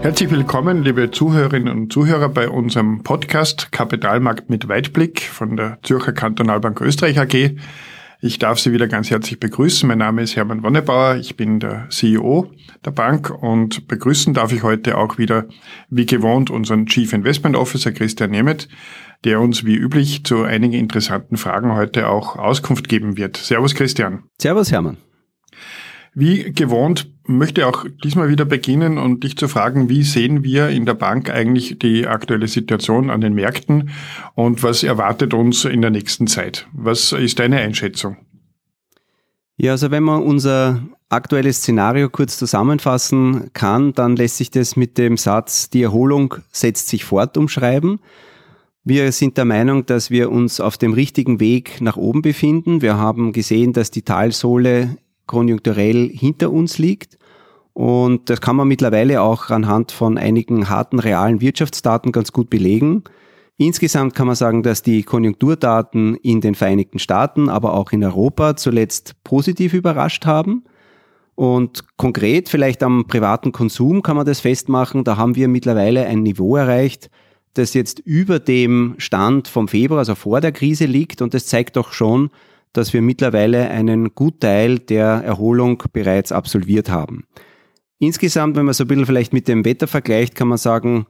Herzlich willkommen, liebe Zuhörerinnen und Zuhörer, bei unserem Podcast Kapitalmarkt mit Weitblick von der Zürcher Kantonalbank Österreich AG. Ich darf Sie wieder ganz herzlich begrüßen. Mein Name ist Hermann Wonnebauer, ich bin der CEO der Bank und begrüßen darf ich heute auch wieder, wie gewohnt, unseren Chief Investment Officer Christian Nemeth, der uns wie üblich zu einigen interessanten Fragen heute auch Auskunft geben wird. Servus Christian. Servus Hermann. Wie gewohnt möchte auch diesmal wieder beginnen und dich zu fragen, wie sehen wir in der Bank eigentlich die aktuelle Situation an den Märkten und was erwartet uns in der nächsten Zeit? Was ist deine Einschätzung? Ja, also wenn man unser aktuelles Szenario kurz zusammenfassen kann, dann lässt sich das mit dem Satz, die Erholung setzt sich fort umschreiben. Wir sind der Meinung, dass wir uns auf dem richtigen Weg nach oben befinden. Wir haben gesehen, dass die Talsohle konjunkturell hinter uns liegt. Und das kann man mittlerweile auch anhand von einigen harten realen Wirtschaftsdaten ganz gut belegen. Insgesamt kann man sagen, dass die Konjunkturdaten in den Vereinigten Staaten, aber auch in Europa zuletzt positiv überrascht haben. Und konkret vielleicht am privaten Konsum kann man das festmachen. Da haben wir mittlerweile ein Niveau erreicht, das jetzt über dem Stand vom Februar, also vor der Krise liegt. Und das zeigt doch schon, dass wir mittlerweile einen Gutteil der Erholung bereits absolviert haben. Insgesamt, wenn man so ein bisschen vielleicht mit dem Wetter vergleicht, kann man sagen,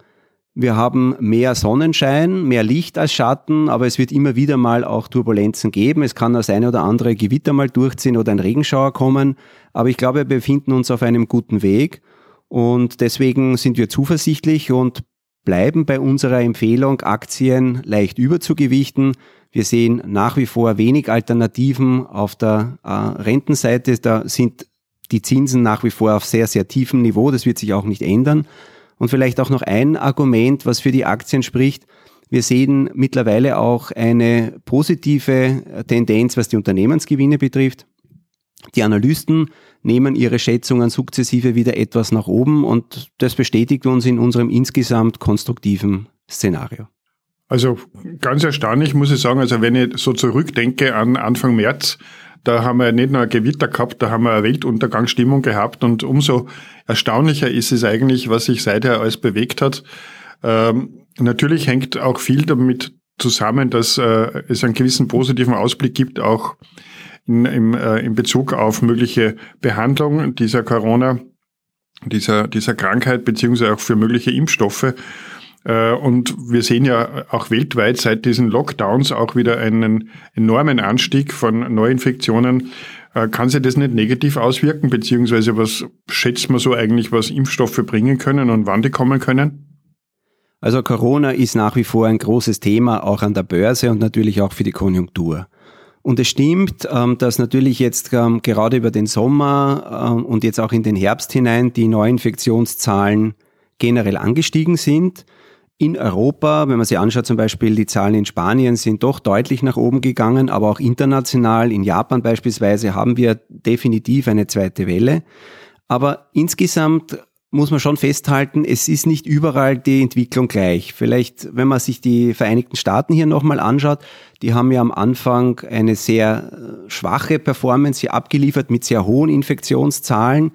wir haben mehr Sonnenschein, mehr Licht als Schatten, aber es wird immer wieder mal auch Turbulenzen geben. Es kann das eine oder andere Gewitter mal durchziehen oder ein Regenschauer kommen. Aber ich glaube, wir befinden uns auf einem guten Weg und deswegen sind wir zuversichtlich und bleiben bei unserer Empfehlung, Aktien leicht überzugewichten. Wir sehen nach wie vor wenig Alternativen auf der äh, Rentenseite. Da sind die Zinsen nach wie vor auf sehr, sehr tiefem Niveau. Das wird sich auch nicht ändern. Und vielleicht auch noch ein Argument, was für die Aktien spricht. Wir sehen mittlerweile auch eine positive Tendenz, was die Unternehmensgewinne betrifft. Die Analysten nehmen ihre Schätzungen sukzessive wieder etwas nach oben und das bestätigt uns in unserem insgesamt konstruktiven Szenario. Also ganz erstaunlich muss ich sagen, also wenn ich so zurückdenke an Anfang März, da haben wir nicht nur ein Gewitter gehabt, da haben wir eine Weltuntergangsstimmung gehabt und umso erstaunlicher ist es eigentlich, was sich seither alles bewegt hat. Ähm, natürlich hängt auch viel damit zusammen, dass äh, es einen gewissen positiven Ausblick gibt, auch in, im, äh, in Bezug auf mögliche Behandlung dieser Corona, dieser, dieser Krankheit, beziehungsweise auch für mögliche Impfstoffe. Äh, und wir sehen ja auch weltweit seit diesen Lockdowns auch wieder einen enormen Anstieg von Neuinfektionen. Äh, kann sich das nicht negativ auswirken, beziehungsweise was schätzt man so eigentlich, was Impfstoffe bringen können und wann die kommen können? Also Corona ist nach wie vor ein großes Thema, auch an der Börse und natürlich auch für die Konjunktur. Und es stimmt, ähm, dass natürlich jetzt ähm, gerade über den Sommer ähm, und jetzt auch in den Herbst hinein die Neuinfektionszahlen generell angestiegen sind in Europa, wenn man sich anschaut, zum Beispiel die Zahlen in Spanien sind doch deutlich nach oben gegangen, aber auch international, in Japan beispielsweise, haben wir definitiv eine zweite Welle. Aber insgesamt muss man schon festhalten, es ist nicht überall die Entwicklung gleich. Vielleicht, wenn man sich die Vereinigten Staaten hier nochmal anschaut, die haben ja am Anfang eine sehr äh, schwache Performance hier abgeliefert mit sehr hohen Infektionszahlen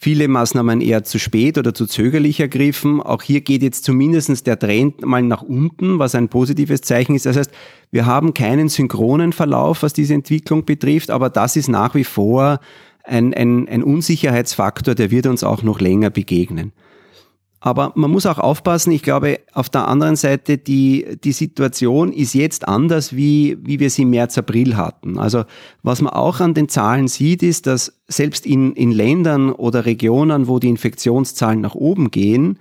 viele Maßnahmen eher zu spät oder zu zögerlich ergriffen. Auch hier geht jetzt zumindest der Trend mal nach unten, was ein positives Zeichen ist. Das heißt, wir haben keinen synchronen Verlauf, was diese Entwicklung betrifft, aber das ist nach wie vor ein, ein, ein Unsicherheitsfaktor, der wird uns auch noch länger begegnen. Aber man muss auch aufpassen, ich glaube, auf der anderen Seite, die, die Situation ist jetzt anders, wie, wie wir sie im März, April hatten. Also was man auch an den Zahlen sieht, ist, dass selbst in, in Ländern oder Regionen, wo die Infektionszahlen nach oben gehen,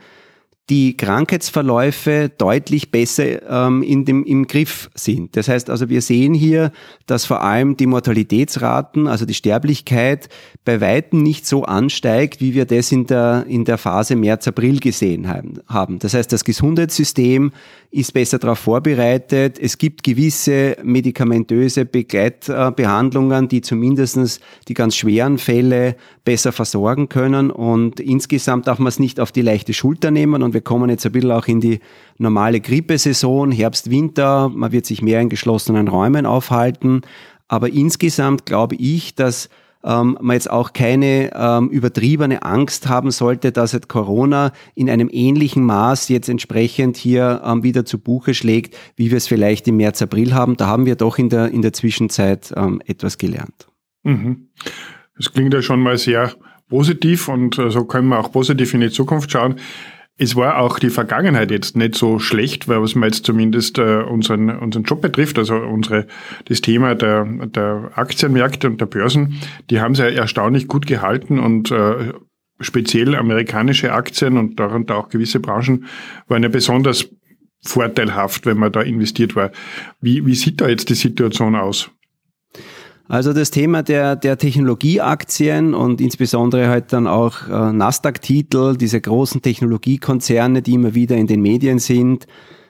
die Krankheitsverläufe deutlich besser ähm, in dem, im Griff sind. Das heißt also, wir sehen hier, dass vor allem die Mortalitätsraten, also die Sterblichkeit, bei Weitem nicht so ansteigt, wie wir das in der, in der Phase März, April gesehen haben. Das heißt, das Gesundheitssystem ist besser darauf vorbereitet. Es gibt gewisse medikamentöse Begleitbehandlungen, die zumindestens die ganz schweren Fälle besser versorgen können. Und insgesamt darf man es nicht auf die leichte Schulter nehmen. Und wir kommen jetzt ein bisschen auch in die normale Grippesaison, Herbst, Winter. Man wird sich mehr in geschlossenen Räumen aufhalten. Aber insgesamt glaube ich, dass ähm, man jetzt auch keine ähm, übertriebene Angst haben sollte, dass jetzt Corona in einem ähnlichen Maß jetzt entsprechend hier ähm, wieder zu Buche schlägt, wie wir es vielleicht im März, April haben. Da haben wir doch in der, in der Zwischenzeit ähm, etwas gelernt. Mhm. Das klingt ja schon mal sehr positiv und äh, so können wir auch positiv in die Zukunft schauen. Es war auch die Vergangenheit jetzt nicht so schlecht, weil was man jetzt zumindest äh, unseren, unseren Job betrifft, also unsere, das Thema der, der Aktienmärkte und der Börsen, die haben sie ja erstaunlich gut gehalten und äh, speziell amerikanische Aktien und darunter auch gewisse Branchen waren ja besonders vorteilhaft, wenn man da investiert war. Wie, wie sieht da jetzt die Situation aus? Also das Thema der, der Technologieaktien und insbesondere halt dann auch äh, Nasdaq-Titel, diese großen Technologiekonzerne, die immer wieder in den Medien sind,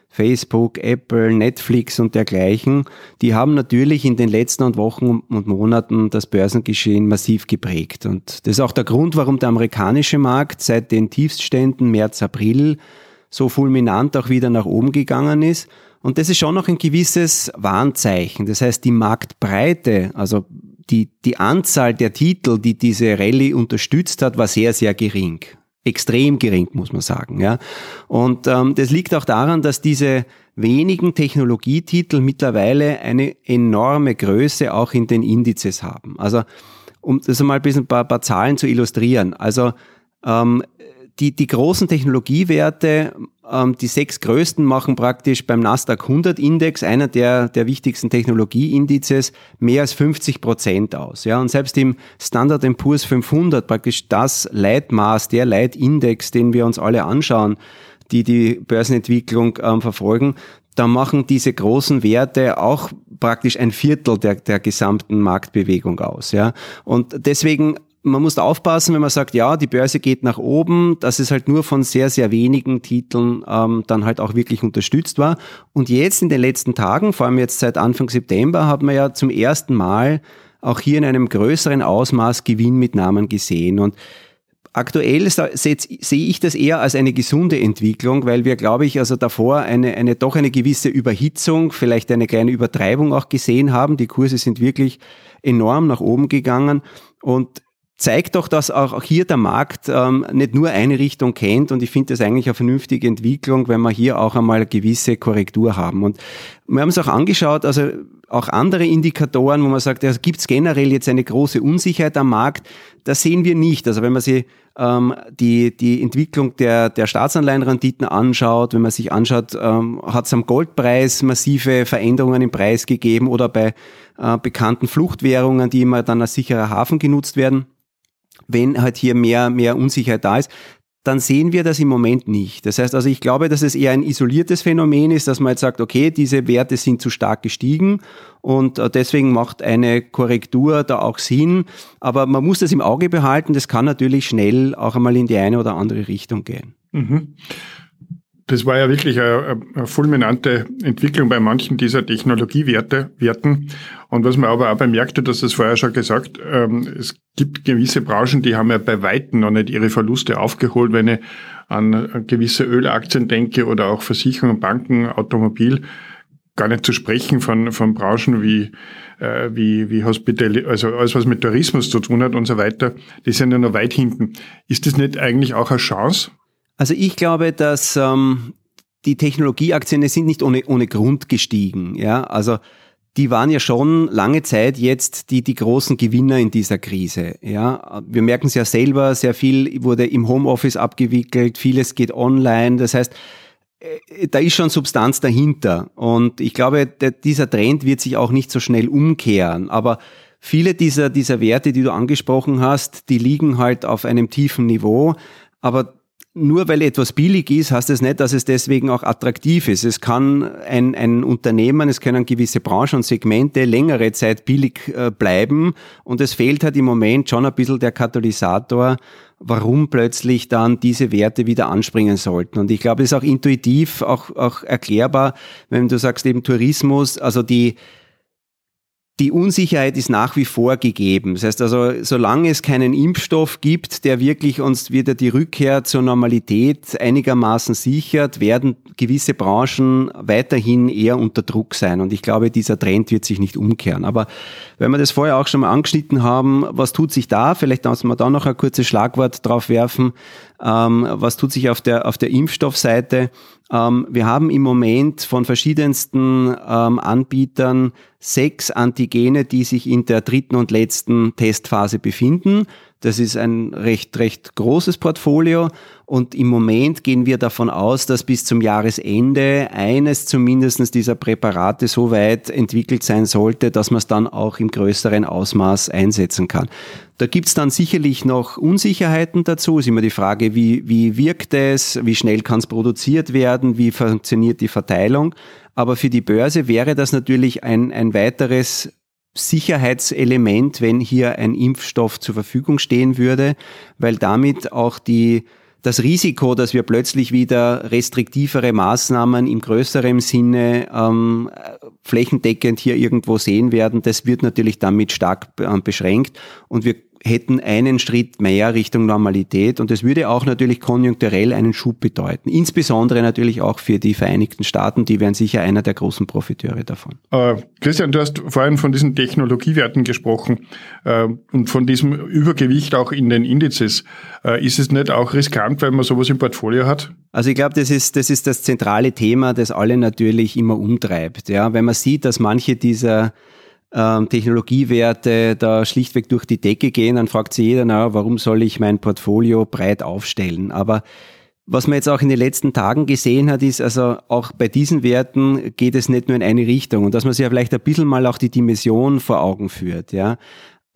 Facebook, Apple, Netflix und dergleichen, die haben natürlich in den letzten Wochen und Monaten das Börsengeschehen massiv geprägt. Und das ist auch der Grund, warum der amerikanische Markt seit den Tiefstständen März, April so fulminant auch wieder nach oben gegangen ist und das ist schon noch ein gewisses Warnzeichen. Das heißt, die Marktbreite, also die, die Anzahl der Titel, die diese Rallye unterstützt hat, war sehr, sehr gering. Extrem gering, muss man sagen. Ja. Und ähm, das liegt auch daran, dass diese wenigen Technologietitel mittlerweile eine enorme Größe auch in den Indizes haben. Also um das mal ein bisschen ein paar, paar Zahlen zu illustrieren. Also ähm, die, die großen Technologiewerte, ähm, die sechs größten machen praktisch beim Nasdaq 100 Index, einer der, der wichtigsten Technologieindizes, mehr als 50 Prozent aus. Ja, und selbst im Standard Poor's 500, praktisch das Leitmaß, der Leitindex, den wir uns alle anschauen, die die Börsenentwicklung ähm, verfolgen, da machen diese großen Werte auch praktisch ein Viertel der, der gesamten Marktbewegung aus. Ja. Und deswegen man muss aufpassen, wenn man sagt, ja, die Börse geht nach oben, dass es halt nur von sehr, sehr wenigen Titeln ähm, dann halt auch wirklich unterstützt war. Und jetzt in den letzten Tagen, vor allem jetzt seit Anfang September, hat man ja zum ersten Mal auch hier in einem größeren Ausmaß Gewinnmitnahmen gesehen. Und Aktuell sehe ich das eher als eine gesunde Entwicklung, weil wir, glaube ich, also davor eine, eine doch eine gewisse Überhitzung, vielleicht eine kleine Übertreibung auch gesehen haben. Die Kurse sind wirklich enorm nach oben gegangen und zeigt doch, dass auch hier der Markt ähm, nicht nur eine Richtung kennt und ich finde das eigentlich eine vernünftige Entwicklung, wenn wir hier auch einmal eine gewisse Korrektur haben. Und wir haben es auch angeschaut, also auch andere Indikatoren, wo man sagt, ja, gibt es generell jetzt eine große Unsicherheit am Markt, das sehen wir nicht. Also wenn man sich ähm, die, die Entwicklung der, der Staatsanleihenrenditen anschaut, wenn man sich anschaut, ähm, hat es am Goldpreis massive Veränderungen im Preis gegeben oder bei äh, bekannten Fluchtwährungen, die immer dann als sicherer Hafen genutzt werden wenn halt hier mehr, mehr Unsicherheit da ist, dann sehen wir das im Moment nicht. Das heißt also, ich glaube, dass es eher ein isoliertes Phänomen ist, dass man jetzt sagt, okay, diese Werte sind zu stark gestiegen und äh, deswegen macht eine Korrektur da auch Sinn. Aber man muss das im Auge behalten. Das kann natürlich schnell auch einmal in die eine oder andere Richtung gehen. Mhm das war ja wirklich eine, eine, fulminante Entwicklung bei manchen dieser Technologiewerten. Und was man aber auch bemerkte, dass das vorher schon gesagt, ähm, es gibt gewisse Branchen, die haben ja bei Weitem noch nicht ihre Verluste aufgeholt, wenn ich an gewisse Ölaktien denke oder auch Versicherungen, Banken, Automobil, gar nicht zu sprechen von, von Branchen wie, äh, wie, wie Hospital, also alles, was mit Tourismus zu tun hat und so weiter, die sind ja noch weit hinten. Ist das nicht eigentlich auch eine Chance? Also ich glaube, dass ähm, die Technologieaktien sind nicht ohne, ohne Grund gestiegen. Ja, also die waren ja schon lange Zeit jetzt die, die großen Gewinner in dieser Krise. Ja, wir merken es ja selber, sehr viel wurde im Homeoffice abgewickelt, vieles geht online. Das heißt, äh, da ist schon Substanz dahinter. Und ich glaube, der, dieser Trend wird sich auch nicht so schnell umkehren. Aber viele dieser, dieser Werte, die du angesprochen hast, die liegen halt auf einem tiefen Niveau. Aber nur weil etwas billig ist, heißt das nicht, dass es deswegen auch attraktiv ist. Es kann ein, ein Unternehmen, es können gewisse Branchen und Segmente längere Zeit billig äh, bleiben und es fehlt halt im Moment schon ein bisschen der Katalysator, warum plötzlich dann diese Werte wieder anspringen sollten. Und ich glaube, es ist auch intuitiv, auch, auch erklärbar, wenn du sagst eben Tourismus, also die, die Unsicherheit ist nach wie vor gegeben. Das heißt also, solange es keinen Impfstoff gibt, der wirklich uns wieder die Rückkehr zur Normalität einigermaßen sichert, werden gewisse Branchen weiterhin eher unter Druck sein. Und ich glaube, dieser Trend wird sich nicht umkehren. Aber wenn wir das vorher auch schon mal angeschnitten haben, was tut sich da? Vielleicht müssen wir da noch ein kurzes Schlagwort drauf werfen. Ähm, was tut sich auf der, auf der Impfstoffseite? Ähm, wir haben im Moment von verschiedensten ähm, Anbietern sechs Antigene, die sich in der dritten und letzten Testphase befinden. Das ist ein recht, recht großes Portfolio und im Moment gehen wir davon aus, dass bis zum Jahresende eines zumindest dieser Präparate so weit entwickelt sein sollte, dass man es dann auch im größeren Ausmaß einsetzen kann. Da gibt's dann sicherlich noch Unsicherheiten dazu. Es ist immer die Frage, wie, wie wirkt es, wie schnell kann es produziert werden, wie funktioniert die Verteilung. Aber für die Börse wäre das natürlich ein, ein weiteres Sicherheitselement, wenn hier ein Impfstoff zur Verfügung stehen würde, weil damit auch die das Risiko, dass wir plötzlich wieder restriktivere Maßnahmen im größeren Sinne ähm, flächendeckend hier irgendwo sehen werden, das wird natürlich damit stark äh, beschränkt. Und wir hätten einen Schritt mehr Richtung Normalität und es würde auch natürlich konjunkturell einen Schub bedeuten. Insbesondere natürlich auch für die Vereinigten Staaten, die wären sicher einer der großen Profiteure davon. Äh, Christian, du hast vorhin von diesen Technologiewerten gesprochen äh, und von diesem Übergewicht auch in den Indizes. Äh, ist es nicht auch riskant, wenn man sowas im Portfolio hat? Also ich glaube, das ist, das ist das zentrale Thema, das alle natürlich immer umtreibt. Ja, wenn man sieht, dass manche dieser ähm, Technologiewerte da schlichtweg durch die Decke gehen, dann fragt sich jeder, na, warum soll ich mein Portfolio breit aufstellen? Aber was man jetzt auch in den letzten Tagen gesehen hat, ist, also auch bei diesen Werten geht es nicht nur in eine Richtung und dass man sich ja vielleicht ein bisschen mal auch die Dimension vor Augen führt, ja.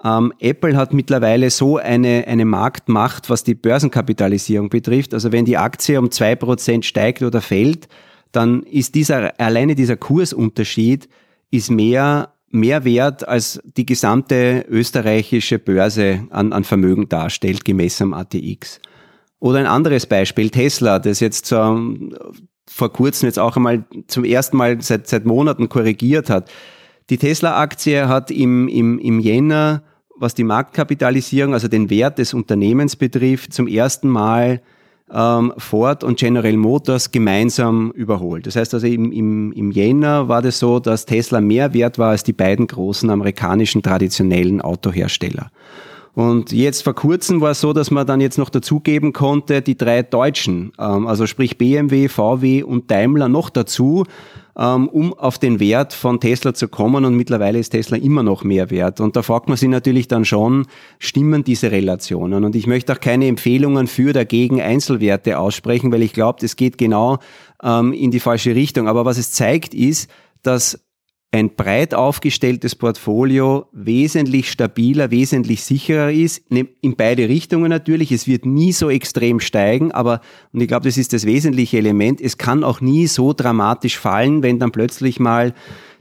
Ähm, Apple hat mittlerweile so eine, eine Marktmacht, was die Börsenkapitalisierung betrifft. Also wenn die Aktie um zwei Prozent steigt oder fällt, dann ist dieser, alleine dieser Kursunterschied ist mehr mehr wert als die gesamte österreichische Börse an, an Vermögen darstellt, gemessen am ATX. Oder ein anderes Beispiel, Tesla, das jetzt ähm, vor kurzem jetzt auch einmal zum ersten Mal seit, seit Monaten korrigiert hat. Die Tesla-Aktie hat im, im, im Jänner, was die Marktkapitalisierung, also den Wert des Unternehmens betrifft, zum ersten Mal ähm, Ford und General Motors gemeinsam überholt. Das heißt also im, im, im Jänner war das so, dass Tesla mehr wert war als die beiden großen amerikanischen traditionellen Autohersteller. Und jetzt vor kurzem war es so, dass man dann jetzt noch dazugeben konnte, die drei Deutschen, ähm, also sprich BMW, VW und Daimler noch dazu, ähm, um auf den Wert von Tesla zu kommen. Und mittlerweile ist Tesla immer noch mehr wert. Und da fragt man sich natürlich dann schon, stimmen diese Relationen? Und ich möchte auch keine Empfehlungen für dagegen Einzelwerte aussprechen, weil ich glaube, es geht genau ähm, in die falsche Richtung. Aber was es zeigt, ist, dass ein breit aufgestelltes Portfolio wesentlich stabiler, wesentlich sicherer ist, ne, in beide Richtungen natürlich. Es wird nie so extrem steigen, aber, und ich glaube, das ist das wesentliche Element, es kann auch nie so dramatisch fallen, wenn dann plötzlich mal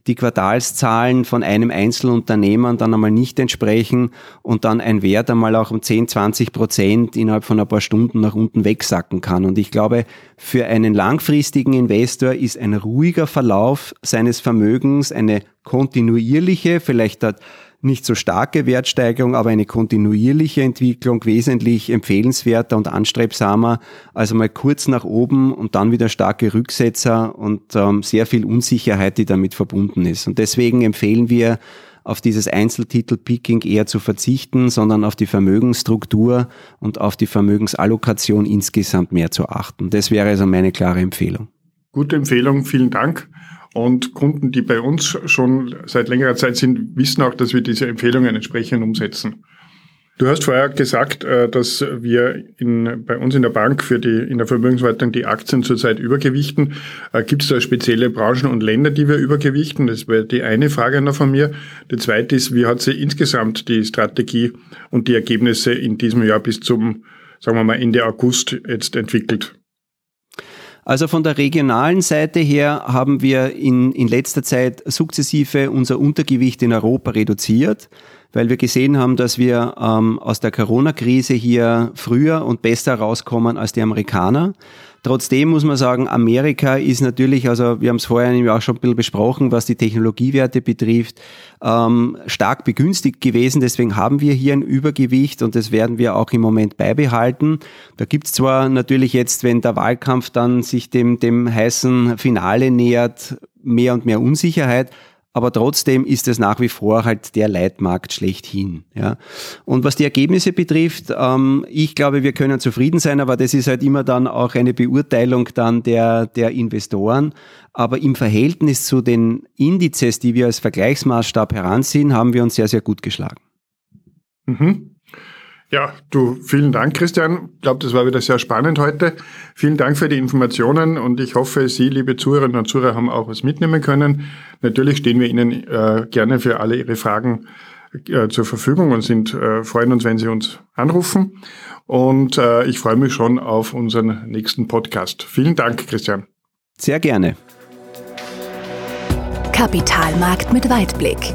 die Quartalszahlen von einem Einzelunternehmen dann einmal nicht entsprechen und dann ein Wert einmal auch um 10, 20 Prozent innerhalb von ein paar Stunden nach unten wegsacken kann. Und ich glaube, für einen langfristigen Investor ist ein ruhiger Verlauf seines Vermögens eine kontinuierliche, vielleicht hat nicht so starke Wertsteigerung, aber eine kontinuierliche Entwicklung wesentlich empfehlenswerter und anstrebsamer, also mal kurz nach oben und dann wieder starke Rücksetzer und ähm, sehr viel Unsicherheit, die damit verbunden ist. Und deswegen empfehlen wir, auf dieses Einzeltitel-Picking eher zu verzichten, sondern auf die Vermögensstruktur und auf die Vermögensallokation insgesamt mehr zu achten. Das wäre also meine klare Empfehlung. Gute Empfehlung, vielen Dank. Und Kunden, die bei uns schon seit längerer Zeit sind, wissen auch, dass wir diese Empfehlungen entsprechend umsetzen. Du hast vorher gesagt, äh, dass wir in, bei uns in der Bank für die, in der Vermögensverwaltung die Aktien zurzeit übergewichten. Äh, gibt es da spezielle Branchen und Länder, die wir übergewichten? Das wäre die eine Frage noch von mir. Die zweite ist, wie hat sich insgesamt die Strategie und die Ergebnisse in diesem Jahr bis zum sagen wir mal, Ende August jetzt entwickelt? Also von der regionalen Seite her haben wir in, in letzter Zeit sukzessive unser Untergewicht in Europa reduziert weil wir gesehen haben, dass wir ähm, aus der Corona-Krise hier früher und besser rauskommen als die Amerikaner. Trotzdem muss man sagen, Amerika ist natürlich, also wir haben es vorher auch schon ein bisschen besprochen, was die Technologiewerte betrifft, ähm, stark begünstigt gewesen. Deswegen haben wir hier ein Übergewicht und das werden wir auch im Moment beibehalten. Da gibt es zwar natürlich jetzt, wenn der Wahlkampf dann sich dem, dem heißen Finale nähert, mehr und mehr Unsicherheit aber trotzdem ist es nach wie vor halt der Leitmarkt schlechthin. Ja. Und was die Ergebnisse betrifft, ähm, ich glaube, wir können zufrieden sein, aber das ist halt immer dann auch eine Beurteilung dann der, der Investoren. Aber im Verhältnis zu den Indizes, die wir als Vergleichsmaßstab heranziehen, haben wir uns sehr, sehr gut geschlagen. Mhm. Ja, du, vielen Dank, Christian. Ich glaube, das war wieder sehr spannend heute. Vielen Dank für die Informationen und ich hoffe, Sie, liebe Zuhörerinnen und Zuhörer, haben auch was mitnehmen können. Natürlich stehen wir Ihnen äh, gerne für alle Ihre Fragen äh, zur Verfügung und sind, äh, freuen uns, wenn Sie uns anrufen. Und äh, ich freue mich schon auf unseren nächsten Podcast. Vielen Dank, Christian. Sehr gerne. Kapitalmarkt mit Weitblick